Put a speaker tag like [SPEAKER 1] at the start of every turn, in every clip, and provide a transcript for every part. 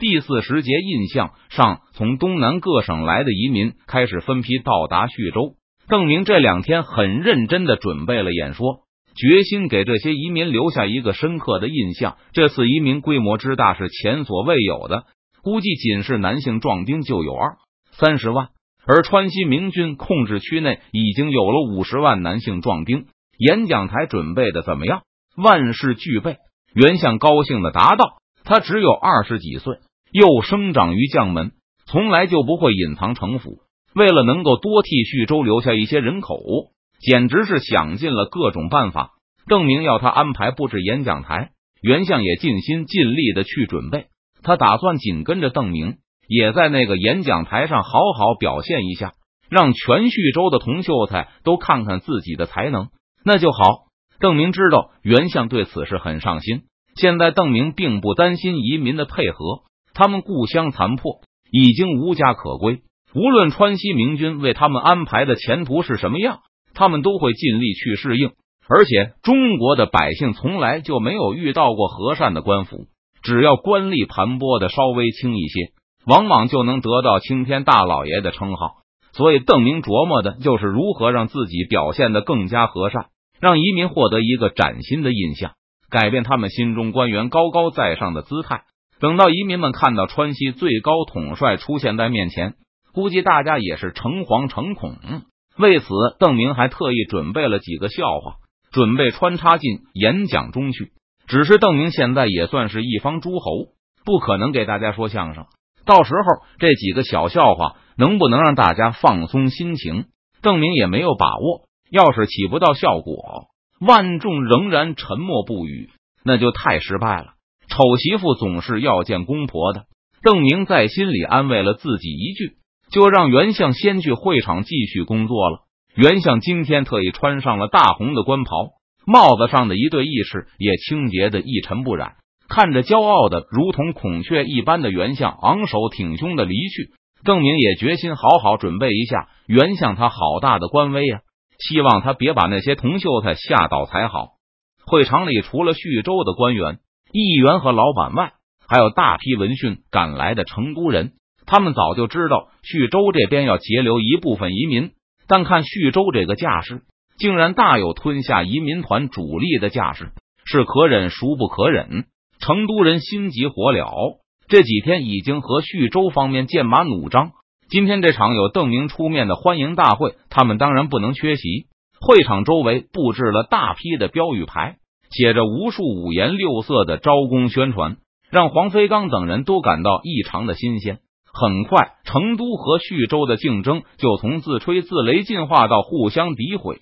[SPEAKER 1] 第四时节，印象上从东南各省来的移民开始分批到达徐州。邓明这两天很认真的准备了演说，决心给这些移民留下一个深刻的印象。这次移民规模之大是前所未有的，估计仅是男性壮丁就有二三十万，而川西明军控制区内已经有了五十万男性壮丁。演讲台准备的怎么样？万事俱备。袁相高兴的答道：“他只有二十几岁，又生长于将门，从来就不会隐藏城府。”为了能够多替徐州留下一些人口，简直是想尽了各种办法。邓明要他安排布置演讲台，袁相也尽心尽力的去准备。他打算紧跟着邓明，也在那个演讲台上好好表现一下，让全徐州的铜秀才都看看自己的才能，那就好。邓明知道袁相对此事很上心。现在邓明并不担心移民的配合，他们故乡残破，已经无家可归。无论川西明军为他们安排的前途是什么样，他们都会尽力去适应。而且，中国的百姓从来就没有遇到过和善的官府，只要官吏盘剥的稍微轻一些，往往就能得到青天大老爷的称号。所以，邓明琢磨的就是如何让自己表现的更加和善，让移民获得一个崭新的印象，改变他们心中官员高高在上的姿态。等到移民们看到川西最高统帅出现在面前。估计大家也是诚惶诚恐，为此邓明还特意准备了几个笑话，准备穿插进演讲中去。只是邓明现在也算是一方诸侯，不可能给大家说相声。到时候这几个小笑话能不能让大家放松心情，邓明也没有把握。要是起不到效果，万众仍然沉默不语，那就太失败了。丑媳妇总是要见公婆的，邓明在心里安慰了自己一句。就让袁相先去会场继续工作了。袁相今天特意穿上了大红的官袍，帽子上的一对义士也清洁的一尘不染。看着骄傲的如同孔雀一般的袁相昂首挺胸的离去，邓明也决心好好准备一下袁相他好大的官威啊！希望他别把那些铜秀才吓倒才好。会场里除了徐州的官员、议员和老板外，还有大批闻讯赶来的成都人。他们早就知道徐州这边要截留一部分移民，但看徐州这个架势，竟然大有吞下移民团主力的架势，是可忍孰不可忍。成都人心急火燎，这几天已经和徐州方面剑拔弩张。今天这场有邓明出面的欢迎大会，他们当然不能缺席。会场周围布置了大批的标语牌，写着无数五颜六色的招工宣传，让黄飞刚等人都感到异常的新鲜。很快，成都和徐州的竞争就从自吹自擂进化到互相诋毁，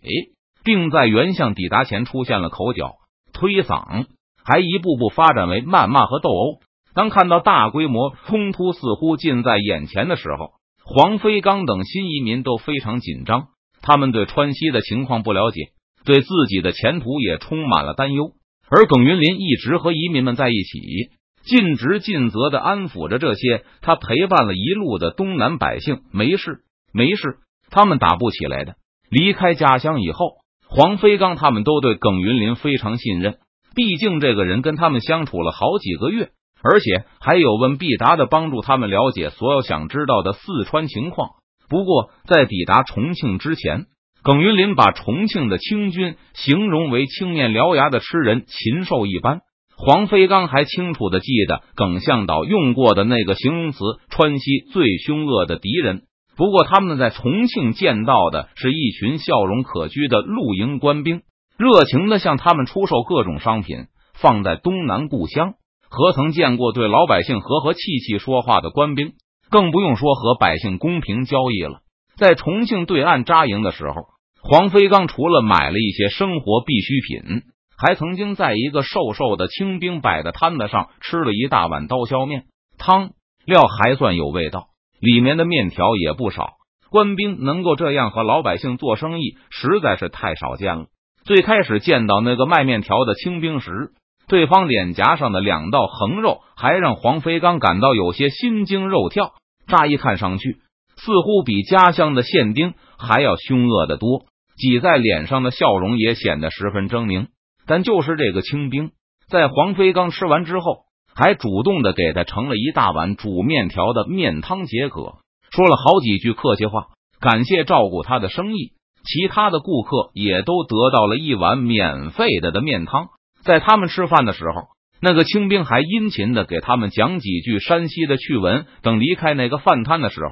[SPEAKER 1] 并在袁相抵达前出现了口角、推搡，还一步步发展为谩骂和斗殴。当看到大规模冲突似乎近在眼前的时候，黄飞刚等新移民都非常紧张。他们对川西的情况不了解，对自己的前途也充满了担忧。而耿云林一直和移民们在一起。尽职尽责的安抚着这些他陪伴了一路的东南百姓，没事没事，他们打不起来的。离开家乡以后，黄飞刚他们都对耿云林非常信任，毕竟这个人跟他们相处了好几个月，而且还有问必答的帮助他们了解所有想知道的四川情况。不过在抵达重庆之前，耿云林把重庆的清军形容为青面獠牙的吃人禽兽一般。黄飞刚还清楚的记得耿向导用过的那个形容词：川西最凶恶的敌人。不过，他们在重庆见到的是一群笑容可掬的露营官兵，热情的向他们出售各种商品。放在东南故乡，何曾见过对老百姓和和气气说话的官兵？更不用说和百姓公平交易了。在重庆对岸扎营的时候，黄飞刚除了买了一些生活必需品。还曾经在一个瘦瘦的清兵摆的摊子上吃了一大碗刀削面，汤料还算有味道，里面的面条也不少。官兵能够这样和老百姓做生意，实在是太少见了。最开始见到那个卖面条的清兵时，对方脸颊上的两道横肉还让黄飞刚感到有些心惊肉跳。乍一看上去，似乎比家乡的县丁还要凶恶的多，挤在脸上的笑容也显得十分狰狞。但就是这个清兵，在黄飞刚吃完之后，还主动的给他盛了一大碗煮面条的面汤解渴，说了好几句客气话，感谢照顾他的生意。其他的顾客也都得到了一碗免费的的面汤。在他们吃饭的时候，那个清兵还殷勤的给他们讲几句山西的趣闻。等离开那个饭摊的时候，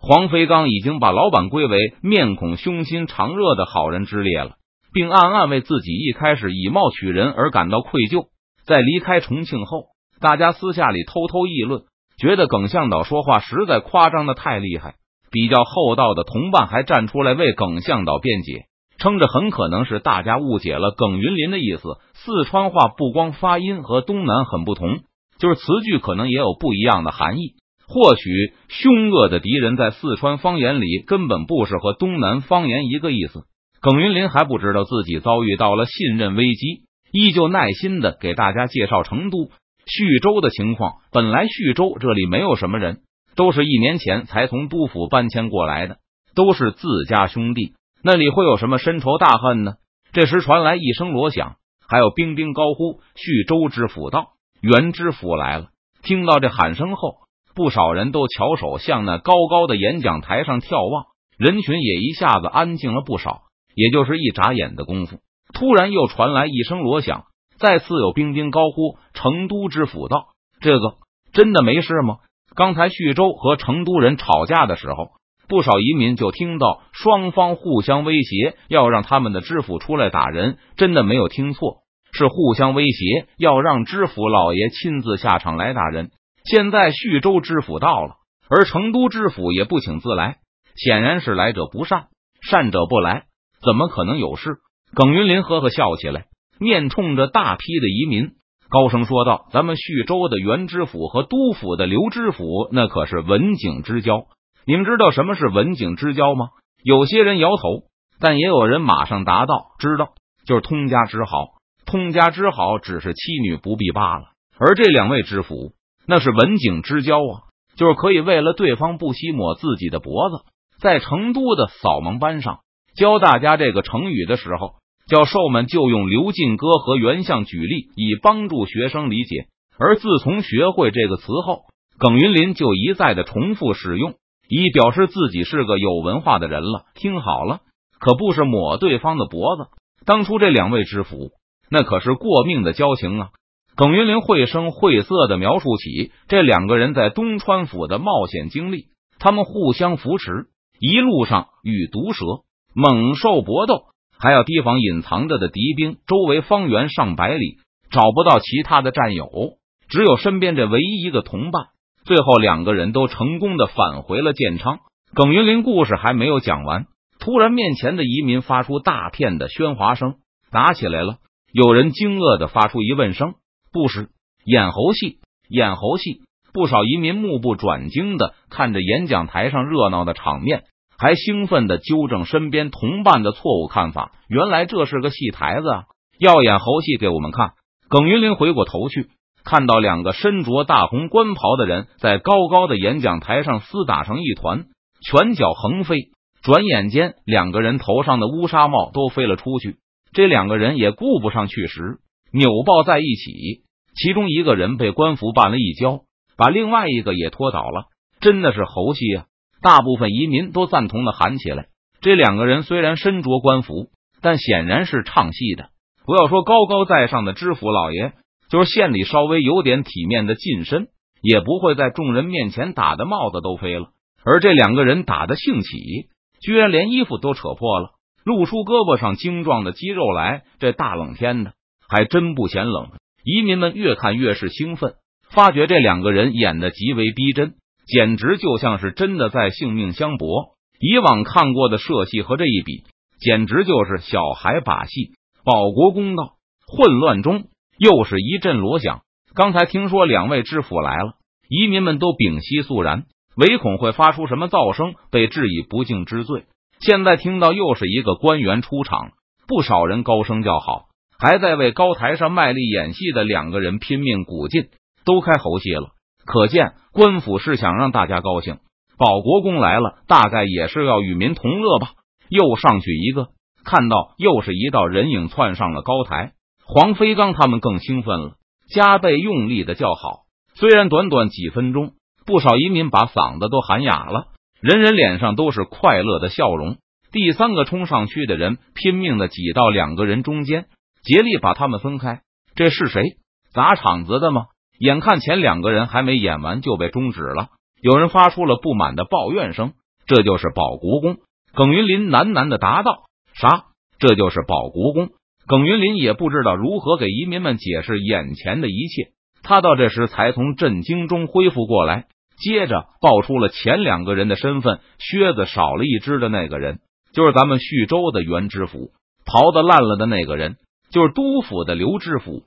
[SPEAKER 1] 黄飞刚已经把老板归为面孔凶心肠热的好人之列了，并暗暗为自己一开始以貌取人而感到愧疚。在离开重庆后。大家私下里偷偷议论，觉得耿向导说话实在夸张的太厉害。比较厚道的同伴还站出来为耿向导辩解，称着很可能是大家误解了耿云林的意思。四川话不光发音和东南很不同，就是词句可能也有不一样的含义。或许凶恶的敌人在四川方言里根本不是和东南方言一个意思。耿云林还不知道自己遭遇到了信任危机，依旧耐心的给大家介绍成都。徐州的情况，本来徐州这里没有什么人，都是一年前才从都府搬迁过来的，都是自家兄弟，那里会有什么深仇大恨呢？这时传来一声锣响，还有兵兵高呼：“徐州知府到，袁知府来了！”听到这喊声后，不少人都翘首向那高高的演讲台上眺望，人群也一下子安静了不少。也就是一眨眼的功夫，突然又传来一声锣响。再次有兵丁高呼：“成都知府道！”这个真的没事吗？刚才徐州和成都人吵架的时候，不少移民就听到双方互相威胁，要让他们的知府出来打人。真的没有听错，是互相威胁，要让知府老爷亲自下场来打人。现在徐州知府到了，而成都知府也不请自来，显然是来者不善，善者不来，怎么可能有事？耿云林呵呵笑起来。面冲着大批的移民，高声说道：“咱们徐州的袁知府和都府的刘知府，那可是文景之交。你们知道什么是文景之交吗？”有些人摇头，但也有人马上答道：“知道，就是通家之好。通家之好，只是妻女不避罢了。而这两位知府，那是文景之交啊，就是可以为了对方不惜抹自己的脖子。在成都的扫盲班上教大家这个成语的时候。”教授们就用刘进歌和袁相举例，以帮助学生理解。而自从学会这个词后，耿云林就一再的重复使用，以表示自己是个有文化的人了。听好了，可不是抹对方的脖子。当初这两位知府，那可是过命的交情啊！耿云林绘声绘色的描述起这两个人在东川府的冒险经历，他们互相扶持，一路上与毒蛇、猛兽搏斗。还要提防隐藏着的敌兵，周围方圆上百里找不到其他的战友，只有身边这唯一一个同伴。最后两个人都成功的返回了建昌。耿云林故事还没有讲完，突然面前的移民发出大片的喧哗声，打起来了。有人惊愕的发出疑问声：“故事演猴戏？演猴戏？”不少移民目不转睛的看着演讲台上热闹的场面。还兴奋的纠正身边同伴的错误看法，原来这是个戏台子，啊要演猴戏给我们看。耿云林回过头去，看到两个身着大红官袍的人在高高的演讲台上厮打成一团，拳脚横飞。转眼间，两个人头上的乌纱帽都飞了出去。这两个人也顾不上去时，扭抱在一起。其中一个人被官服绊了一跤，把另外一个也拖倒了。真的是猴戏啊！大部分移民都赞同的喊起来：“这两个人虽然身着官服，但显然是唱戏的。不要说高高在上的知府老爷，就是县里稍微有点体面的近身，也不会在众人面前打的帽子都飞了。而这两个人打的兴起，居然连衣服都扯破了，露出胳膊上精壮的肌肉来。这大冷天的，还真不嫌冷。移民们越看越是兴奋，发觉这两个人演的极为逼真。”简直就像是真的在性命相搏。以往看过的社戏和这一比，简直就是小孩把戏。保国公道，混乱中又是一阵锣响。刚才听说两位知府来了，移民们都屏息肃然，唯恐会发出什么噪声，被治以不敬之罪。现在听到又是一个官员出场，不少人高声叫好，还在为高台上卖力演戏的两个人拼命鼓劲，都开喉戏了。可见官府是想让大家高兴，保国公来了，大概也是要与民同乐吧。又上去一个，看到又是一道人影窜上了高台，黄飞刚他们更兴奋了，加倍用力的叫好。虽然短短几分钟，不少移民把嗓子都喊哑了，人人脸上都是快乐的笑容。第三个冲上去的人拼命的挤到两个人中间，竭力把他们分开。这是谁？砸场子的吗？眼看前两个人还没演完就被终止了，有人发出了不满的抱怨声。这就是保国公。耿云林喃喃的答道：“啥？这就是保国公。”耿云林也不知道如何给移民们解释眼前的一切。他到这时才从震惊中恢复过来，接着报出了前两个人的身份：靴子少了一只的那个人。就是咱们徐州的袁知府，袍子烂了的那个人，就是督府的刘知府。